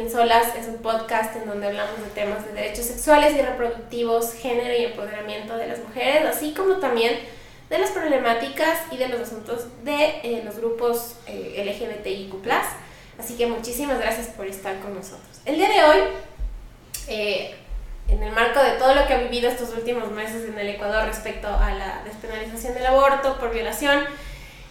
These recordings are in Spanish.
fin Solas es un podcast en donde hablamos de temas de derechos sexuales y reproductivos, género y empoderamiento de las mujeres, así como también de las problemáticas y de los asuntos de eh, los grupos eh, LGBTIQ. Así que muchísimas gracias por estar con nosotros. El día de hoy, eh, en el marco de todo lo que ha vivido estos últimos meses en el Ecuador respecto a la despenalización del aborto por violación,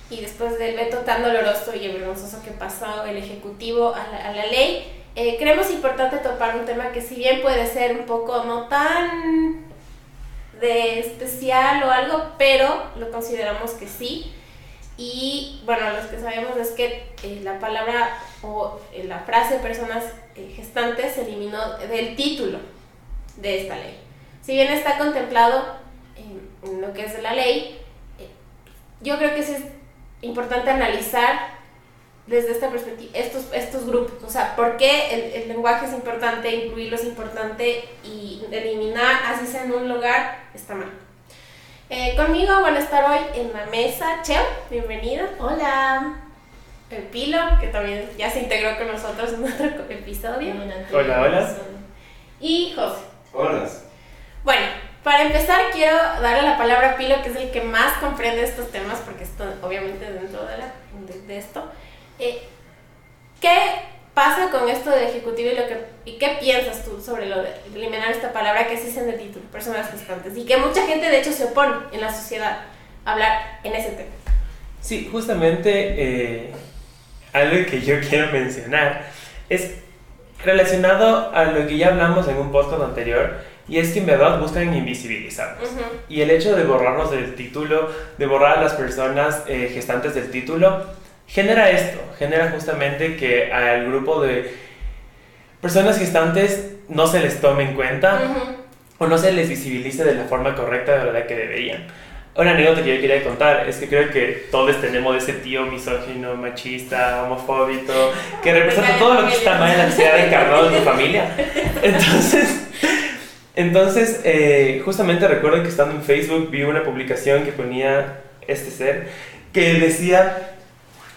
y después del veto tan doloroso y vergonzoso que pasó el Ejecutivo a la, a la ley, eh, creemos importante topar un tema que si bien puede ser un poco no tan de especial o algo, pero lo consideramos que sí. Y bueno, los que sabemos es que eh, la palabra o eh, la frase personas eh, gestantes se eliminó del título de esta ley. Si bien está contemplado en, en lo que es la ley, yo creo que sí es importante analizar desde esta perspectiva estos, estos grupos, o sea, por qué el, el lenguaje es importante, incluirlo es importante y eliminar, así sea en un lugar, está mal. Eh, conmigo van a estar hoy en la mesa Cheo, bienvenida. Hola. El Pilo, que también ya se integró con nosotros en otro episodio. Hola, hola. Y José. Hola. Bueno, para empezar quiero darle la palabra a Pilo, que es el que más comprende estos temas, porque esto obviamente dentro de, la, de, de esto. Eh, ¿Qué pasa con esto del ejecutivo y, lo que, y qué piensas tú sobre lo de eliminar esta palabra que existe en el título, personas gestantes? Y que mucha gente de hecho se opone en la sociedad a hablar en ese tema. Sí, justamente eh, algo que yo quiero mencionar es relacionado a lo que ya hablamos en un podcast anterior, y es que en verdad buscan invisibilizarnos. Uh -huh. Y el hecho de borrarnos del título, de borrar a las personas eh, gestantes del título, genera esto, genera justamente que al grupo de personas gestantes no se les tome en cuenta Uh -huh. o no se les visibilice de la forma correcta de verdad que deberían. Una anécdota que yo quería contar es que creo que todos tenemos ese tío misógino, machista, homofóbico, que representa todo lo que está mal en la sociedad encarnado en tu familia. Entonces, entonces eh, justamente recuerdo que estando en Facebook vi una publicación que ponía este ser que decía,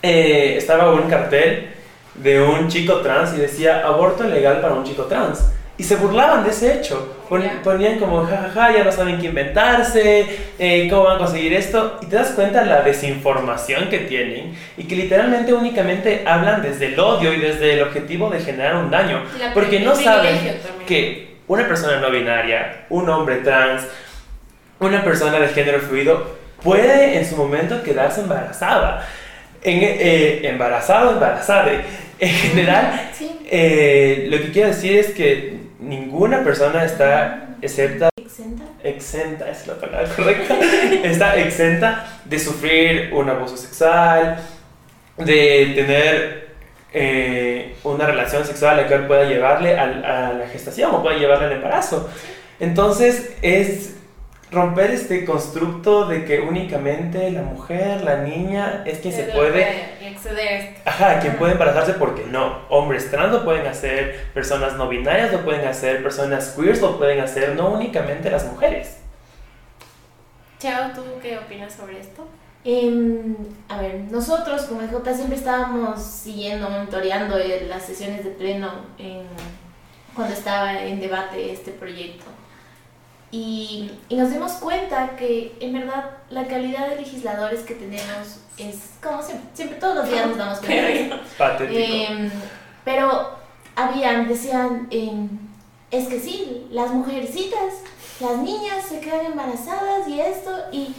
eh, estaba un cartel de un chico trans y decía aborto legal para un chico trans. Y se burlaban de ese hecho. Ponían como, jajaja, ja, ja, ya no saben qué inventarse, eh, cómo van a conseguir esto. Y te das cuenta la desinformación que tienen y que literalmente únicamente hablan desde el odio y desde el objetivo de generar un daño. La Porque no saben también. que una persona no binaria, un hombre trans, una persona de género fluido puede en su momento quedarse embarazada. En, eh, embarazado, embarazada. En general, Sí. eh, lo que quiero decir es que ninguna persona está excepta, Exenta. exenta, es la palabra correcta, está exenta de sufrir un abuso sexual, de tener eh, una relación sexual la cual pueda llevarle al- a, la gestación o pueda llevarle al embarazo. Entonces es romper este constructo de que únicamente la mujer, la niña, es quien se puede acceder a esto. Ajá, quien puede embarazarse porque no. Hombres trans lo pueden hacer, personas no binarias lo pueden hacer, personas queers lo pueden hacer, no únicamente las mujeres. Cheo, ¿tú qué opinas sobre esto? Em, a ver, nosotros como EJ siempre estábamos siguiendo, monitoreando eh, las sesiones de pleno en- cuando estaba en debate este proyecto. Y, y nos dimos cuenta que en verdad la calidad de legisladores que tenemos es como siempre, siempre todos los días nos damos cuenta. Patético. Em, pero habían, decían, em, es que sí, las mujercitas, las niñas se quedan embarazadas y esto, y,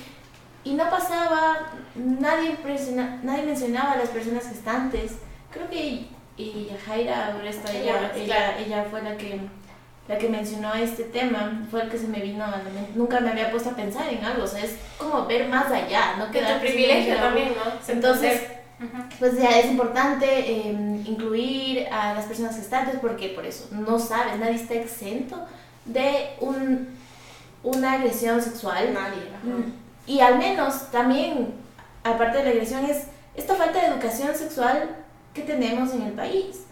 y no pasaba, nadie, presiona- nadie mencionaba a las personas gestantes. Creo que y Jaira Oresta, ella, Ella, ella, ella fue la que, la que mencionó este tema, fue el que se me vino a la mente. Nunca me había puesto a pensar en algo, o sea, es como ver más allá, no Que tu privilegio también, ¿no? Entonces, pues ya es importante eh, incluir a las personas gestantes porque por eso no sabes, nadie está exento de un, una agresión sexual. Nadie. ajá. Mm, Y al menos también, aparte de la agresión, es esta falta de educación sexual que tenemos en el país.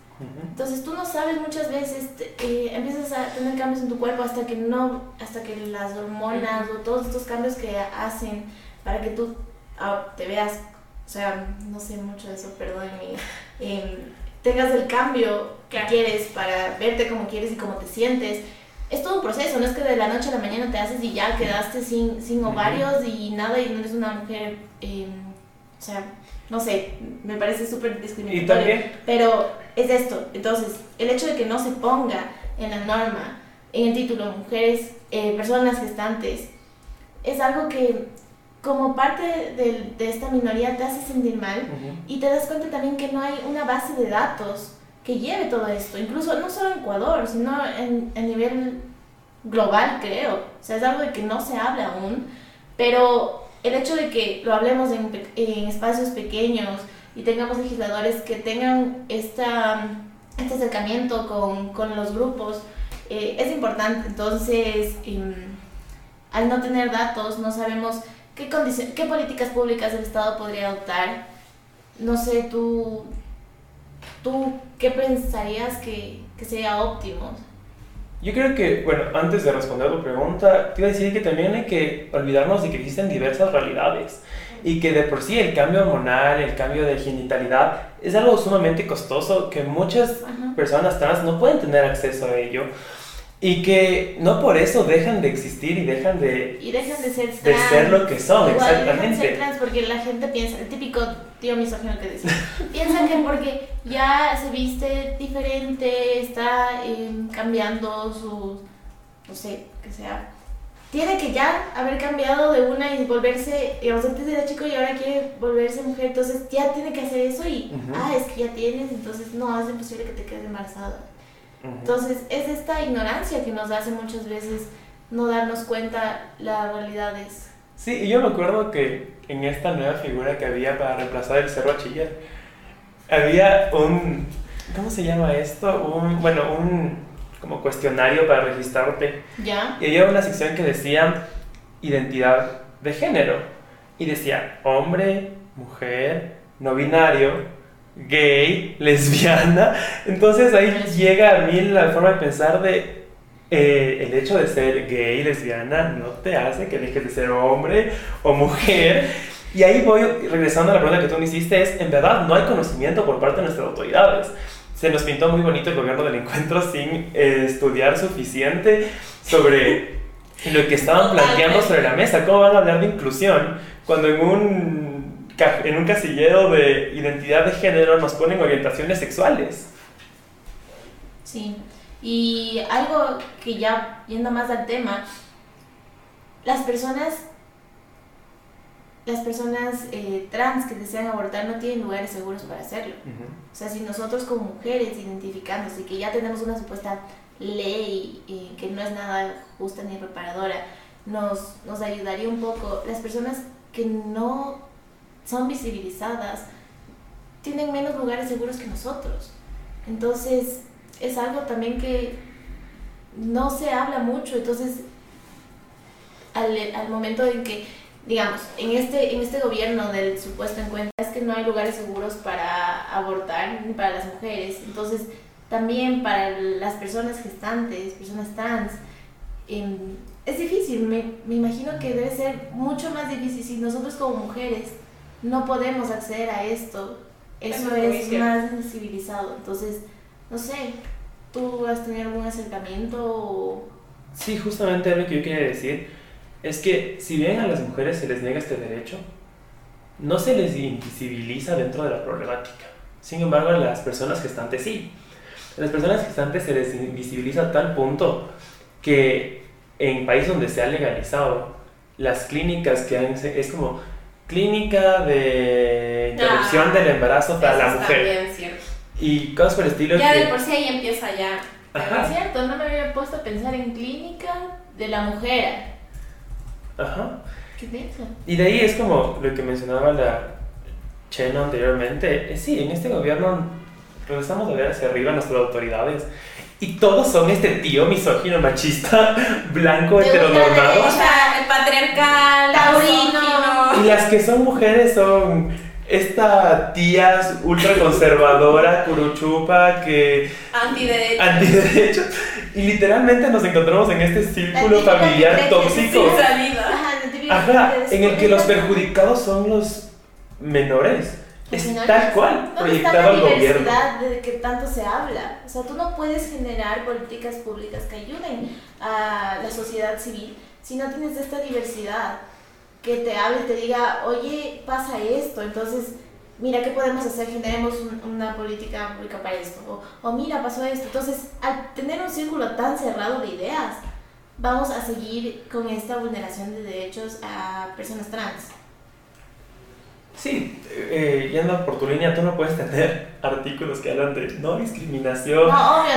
Entonces tú no sabes muchas veces, eh, empiezas a tener cambios en tu cuerpo hasta que no, hasta que las hormonas o todos estos cambios que hacen para que tú ah, te veas o sea, no sé mucho de eso, perdónenme, eh, tengas el cambio que quieres para verte como quieres y como te sientes. Es todo un proceso, no es que de la noche a la mañana te haces y ya quedaste sin, sin ovarios y nada y no eres una mujer, eh, o sea, no sé, me parece súper discriminatorio. Pero es esto, entonces, el hecho de que no se ponga en la norma, en el título, mujeres, eh, personas gestantes, es algo que como parte de, de, esta minoría te hace sentir mal y te das cuenta también que no hay una base de datos que lleve todo esto, incluso no solo en Ecuador, sino en, a nivel global, creo. O sea, es algo de que no se habla aún, pero el hecho de que lo hablemos en, en espacios pequeños y tengamos legisladores que tengan esta, este acercamiento con, con los grupos, eh, es importante. Entonces, em, al no tener datos, no sabemos qué, qué políticas públicas el Estado podría adoptar. No sé, tú, tú ¿qué pensarías que, que sería óptimo? Yo creo que, bueno, antes de responder tu pregunta, te iba a decir que también hay que olvidarnos de que existen diversas realidades y que de por sí el cambio hormonal, el cambio de genitalidad es algo sumamente costoso que muchas personas trans no pueden tener acceso a ello. Y que no por eso dejan de existir y dejan de... Y dejan de ser trans. De ser lo que son, Igual exactamente. Dejan de ser trans porque la gente piensa, el típico tío misógino que decía, piensa que porque ya se viste diferente, está eh, cambiando su, no sé, que sea, tiene que ya haber cambiado de una y volverse, digamos, antes era chico y ahora quiere volverse mujer, entonces ya tiene que hacer eso y, ah, es que ya tienes, entonces no, es imposible que te quedes embarazada. Entonces es esta ignorancia que nos hace muchas veces no darnos cuenta las realidades. Sí, y yo me acuerdo que en esta nueva figura que había para reemplazar el ser bachiller, había un, ¿cómo se llama esto? Un, bueno, un como cuestionario para registrarte. ¿Ya? Y había una sección que decía identidad de género. Y decía hombre, mujer, no binario, gay, lesbiana. Entonces ahí llega a mí la forma de pensar de eh, el hecho de ser gay, lesbiana, no te hace que dejes de ser hombre o mujer. Y ahí voy, regresando a la pregunta que tú me hiciste, es, en verdad, no hay conocimiento por parte de nuestras autoridades. Se nos pintó muy bonito el gobierno del encuentro sin eh, estudiar suficiente sobre lo que estaban planteando sobre la mesa. ¿Cómo van a hablar de inclusión cuando en un en un casillero de identidad de género nos ponen orientaciones sexuales. Sí, y algo que ya yendo más al tema, las personas, las personas eh, trans que desean abortar no tienen lugares seguros para hacerlo. O sea, si nosotros como mujeres identificamos y que ya tenemos una supuesta ley eh, que no es nada justa ni reparadora, nos, nos ayudaría un poco. Las personas que no son visibilizadas, tienen menos lugares seguros que nosotros. Entonces, es algo también que no se habla mucho. Entonces, al, al momento en que, digamos, en este, en este gobierno del supuesto encuentro, es que no hay lugares seguros para abortar ni para las mujeres. Entonces, también para las personas gestantes, personas trans, em, es difícil. Me, me imagino que debe ser mucho más difícil si nosotros como mujeres no podemos acceder a esto, eso es más sensibilizado. Entonces, no sé, ¿tú has tenido algún acercamiento? Sí, justamente lo que yo quería decir es que si bien a las mujeres se les niega este derecho, no se les invisibiliza dentro de la problemática. Sin embargo, a las personas gestantes sí. A las personas gestantes se les invisibiliza a tal punto que en países donde se ha legalizado, las clínicas que han, es como clínica de interrupción ah, del embarazo para la mujer. Y cosas por el estilo. Ya de por sí ahí empieza ya. Es cierto, no me había puesto a pensar en clínica de la mujer. Ajá. ¿Qué piensa? Y de ahí es como lo que mencionaba la Cheno anteriormente. Sí, en este gobierno regresamos a ver hacia arriba nuestras autoridades. Y todos son este tío misógino, machista, blanco, heteronormado. O sea, el patriarcal, taurino. Y las que son mujeres son esta tía ultra conservadora, curuchupa, que... Antiderechos. Antiderechos. Y literalmente nos encontramos en este círculo familiar tóxico. Ajá, en el que los perjudicados son los menores. Es tal cual, proyectado al gobierno. de que tanto se habla. O sea, tú no puedes generar políticas públicas que ayuden a la sociedad civil si no tienes esta diversidad que te hable y te diga, oye, pasa esto, entonces, mira, ¿qué podemos hacer? Generemos una política pública para esto. O, o mira, pasó esto. Entonces, al tener un círculo tan cerrado de ideas, vamos a seguir con esta vulneración de derechos a personas trans. Sí, eh, yendo por tu línea, tú no puedes tener artículos que hablan de no discriminación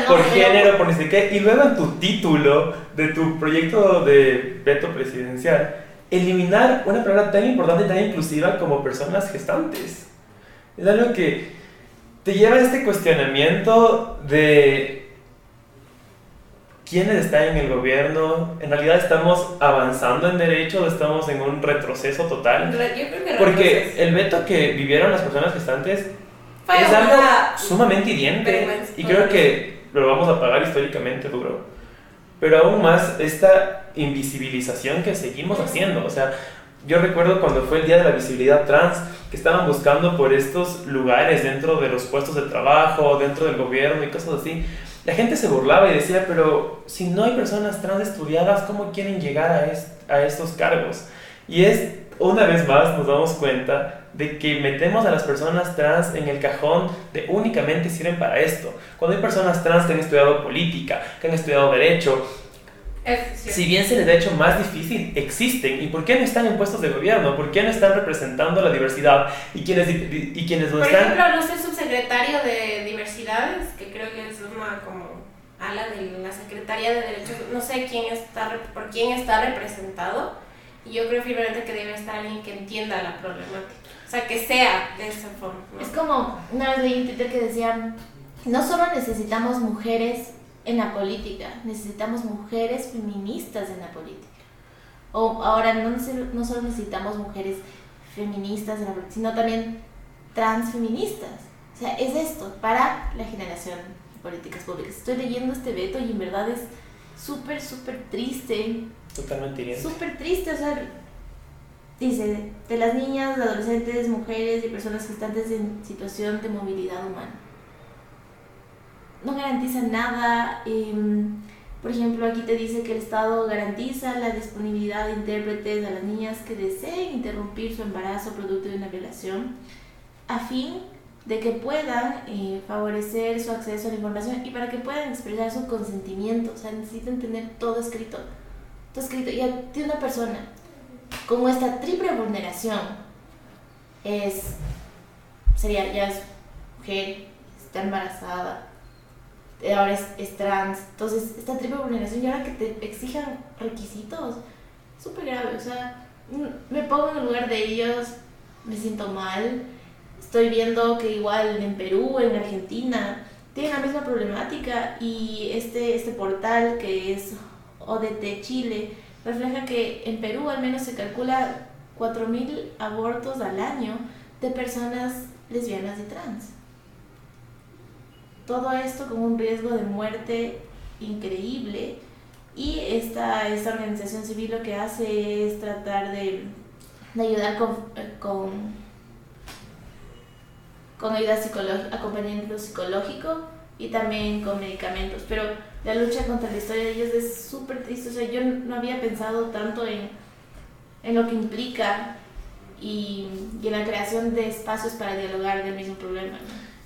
por género, por ni sé qué, y luego en tu título de tu proyecto de veto presidencial, eliminar una palabra tan importante y tan inclusiva como personas gestantes. Es algo que te lleva a este cuestionamiento de quiénes están en el gobierno, en realidad estamos avanzando en derechos o estamos en un retroceso total. Yo creo que Porque el veto que vivieron las personas gestantes es algo sumamente hiriente y creo que lo vamos a pagar históricamente duro. Pero aún más esta invisibilización que seguimos haciendo, o sea, yo recuerdo cuando fue el Día de la Visibilidad Trans, que estaban buscando por estos lugares dentro de los puestos de trabajo, dentro del gobierno y cosas así la gente se burlaba y decía, pero si no hay personas trans estudiadas, ¿cómo quieren llegar a, a estos cargos? Y es, una vez más, nos damos cuenta de que metemos a las personas trans en el cajón de únicamente sirven para esto. Cuando hay personas trans que han estudiado política, que han estudiado derecho, si bien se les ha hecho más difícil, existen. ¿Y por qué no están en puestos de gobierno? ¿Por qué no están representando la diversidad? ¿Y quienes, y quienes no están...? Por ejemplo, no sé, subsecretario de diversidades, que creo que es una como ala de la Secretaría de Derechos, no sé quién está, por quién está representado. Y yo creo firmemente que debe estar alguien que entienda la problemática. O sea, que sea de esa forma. Es como una vez leí un Twitter que decía, no solo necesitamos mujeres en la política. Necesitamos mujeres feministas en la política. O ahora no, no solo necesitamos mujeres feministas en la política, sino también transfeministas. O sea, es esto para la generación de políticas públicas. Estoy leyendo este veto y en verdad es súper, súper triste. Totalmente Súper triste, o sea, dice, de las niñas, adolescentes, mujeres y personas gestantes en situación de movilidad humana no garantiza nada. Em, por ejemplo, aquí te dice que el Estado garantiza la disponibilidad de intérpretes a las niñas que deseen interrumpir su embarazo producto de una violación a fin de que puedan eh, favorecer su acceso a la información y para que puedan expresar su consentimiento. O sea, necesitan tener todo escrito. Todo escrito. Y de una persona como esta triple vulneración es, sería, ya es mujer, está embarazada, ahora es, trans. Entonces, esta triple vulneración y ahora que te exijan requisitos, súper grave. O sea, me pongo en el lugar de ellos, me siento mal. Estoy viendo que igual en Perú, en Argentina, tienen la misma problemática y este, este portal que es ODT Chile refleja que en Perú al menos se calcula 4.000 abortos al año de personas lesbianas y trans. Todo esto con un riesgo de muerte increíble y esta, esta organización civil lo que hace es tratar de, ayudar con, con, con ayuda psicológica, acompañamiento psicológico y también con medicamentos. Pero la lucha contra la historia de ellos es súper triste. O sea, yo no había pensado tanto en, en lo que implica y, y, en la creación de espacios para dialogar del mismo problema.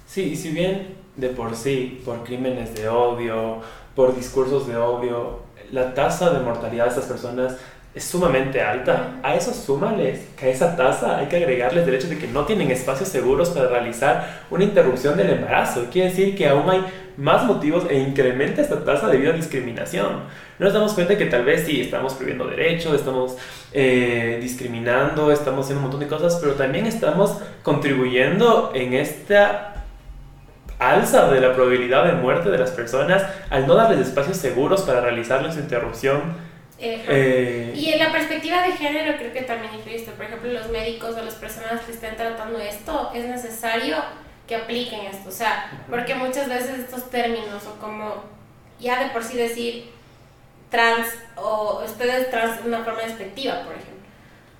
Sí, y si bien de por sí, por crímenes de odio, por discursos de odio, la tasa de mortalidad de estas personas es sumamente alta. A eso súmales que a esa tasa hay que agregarles el hecho de que no tienen espacios seguros para realizar una interrupción del embarazo. Quiere decir que aún hay más motivos e incrementa esta tasa debido a discriminación. No nos damos cuenta que tal vez sí estamos prohibiendo derechos, estamos eh, discriminando, estamos haciendo un montón de cosas, pero también estamos contribuyendo en esta alza de la probabilidad de muerte de las personas al no darles espacios seguros para realizarles su interrupción. Eh, y en la perspectiva de género creo que también influye esto. Por ejemplo, los médicos o las personas que estén tratando esto, es necesario que apliquen esto. O sea, porque muchas veces estos términos o como ya de por sí decir trans o ustedes trans de una forma despectiva, por ejemplo.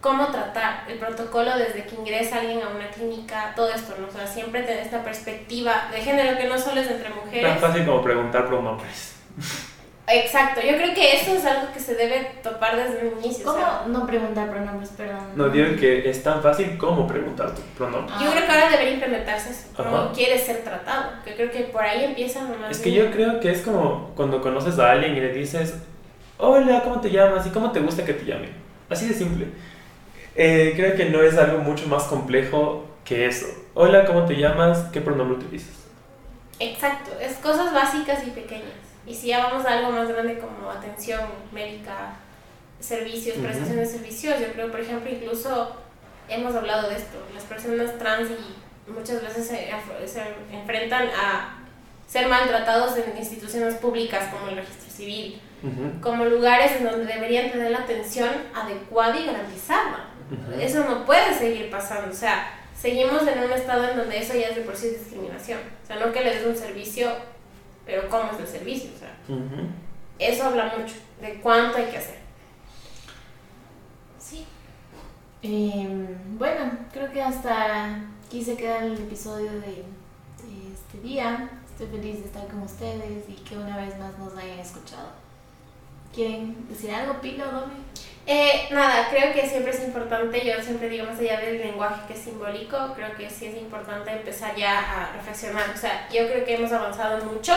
cómo tratar, el protocolo desde que ingresa alguien a una clínica, todo esto, ¿no? O sea, siempre tener esta perspectiva de género que no solo es entre mujeres. Tan fácil como preguntar pronombres. Exacto, yo creo que eso es algo que se debe topar desde el inicio. ¿Cómo o sea, no preguntar pronombres, perdón? No digo que es tan fácil como preguntar tu pronombre. yo creo que ahora debería implementarse eso, cómo Ajá. quieres ser tratado, que creo que por ahí empieza nomás. Es que yo creo que es como cuando conoces a alguien y le dices, hola, ¿cómo te llamas? ¿Y cómo te gusta que te llamen? Así de simple. Eh, creo que no es algo mucho más complejo que eso. Hola, ¿cómo te llamas? ¿Qué pronombre utilizas? Exacto, es cosas básicas y pequeñas. Y si ya vamos a algo más grande como atención médica, servicios, Ujú. prestación de servicios, yo creo, por ejemplo, incluso hemos hablado de esto, las personas trans y muchas veces se, se enfrentan a ser maltratados en instituciones públicas como el registro civil, Ujú, como lugares en donde deberían tener la atención adecuada y garantizada. ujú. Eso no puede seguir pasando, o sea, seguimos en un estado en donde eso ya es de por sí discriminación. O sea, no que le des un servicio, pero ¿cómo es el servicio? O sea, eso habla mucho de cuánto hay que hacer. Sí. Em, bueno, creo que hasta aquí se queda el episodio de, de este día. Estoy feliz de estar con ustedes y que una vez más nos hayan escuchado. ¿Quieren decir algo, Pilo, Domi? Eh, nada, creo que siempre es importante, yo siempre digo más allá del lenguaje que es simbólico, creo que sí es importante empezar ya a reflexionar. O sea, yo creo que hemos avanzado mucho,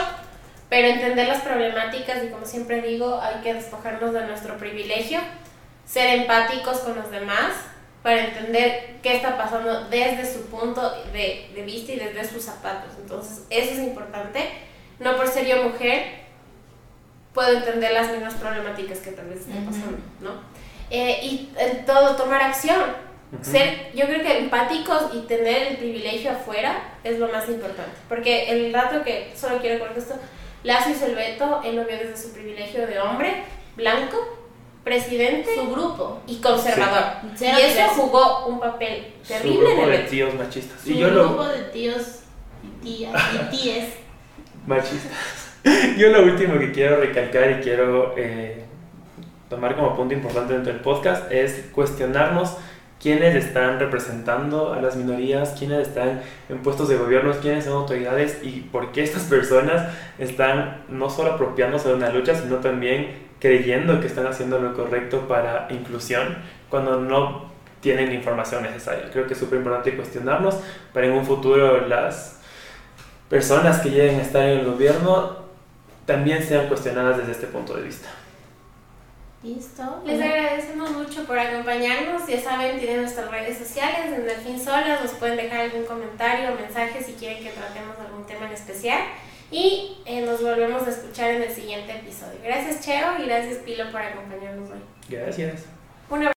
pero entender las problemáticas y como siempre digo, hay que despojarnos de nuestro privilegio, ser empáticos con los demás para entender qué está pasando desde su punto de, de vista y desde sus zapatos. Entonces, eso es importante. No por ser yo mujer, puedo entender las mismas problemáticas que tal vez estén pasando, ¿no? Eh, y en todo, tomar acción. Ser, yo creo que empáticos y tener el privilegio afuera es lo más importante. Porque el dato que solo quiero con esto, Lazo hizo el veto, él lo vio desde su privilegio de hombre, blanco, presidente Su grupo. y conservador. Cero Y eso jugó un papel Su terrible en grupo el de tíos machistas. Su Y yo grupo lo... de tíos y tías y tíes. Machistas. Yo lo último que quiero recalcar y quiero eh, tomar como punto importante dentro del podcast es cuestionarnos quiénes están representando a las minorías, quiénes están en puestos de gobierno, quiénes son autoridades y por qué estas personas están no solo apropiándose de una lucha, sino también creyendo que están haciendo lo correcto para inclusión cuando no tienen la información necesaria. Creo que es súper importante cuestionarnos para en un futuro las personas que lleguen a estar en el gobierno también sean cuestionadas desde este punto de vista. ¿Listo? Les agradecemos mucho por acompañarnos. Ya saben, tienen nuestras redes sociales en Delfín Solas. Nos pueden dejar algún comentario o mensaje si quieren que tratemos algún tema en especial. Y eh, nos volvemos a escuchar en el siguiente episodio. Gracias, Cheo, y gracias, Pilo, por acompañarnos hoy. Gracias. Un abrazo.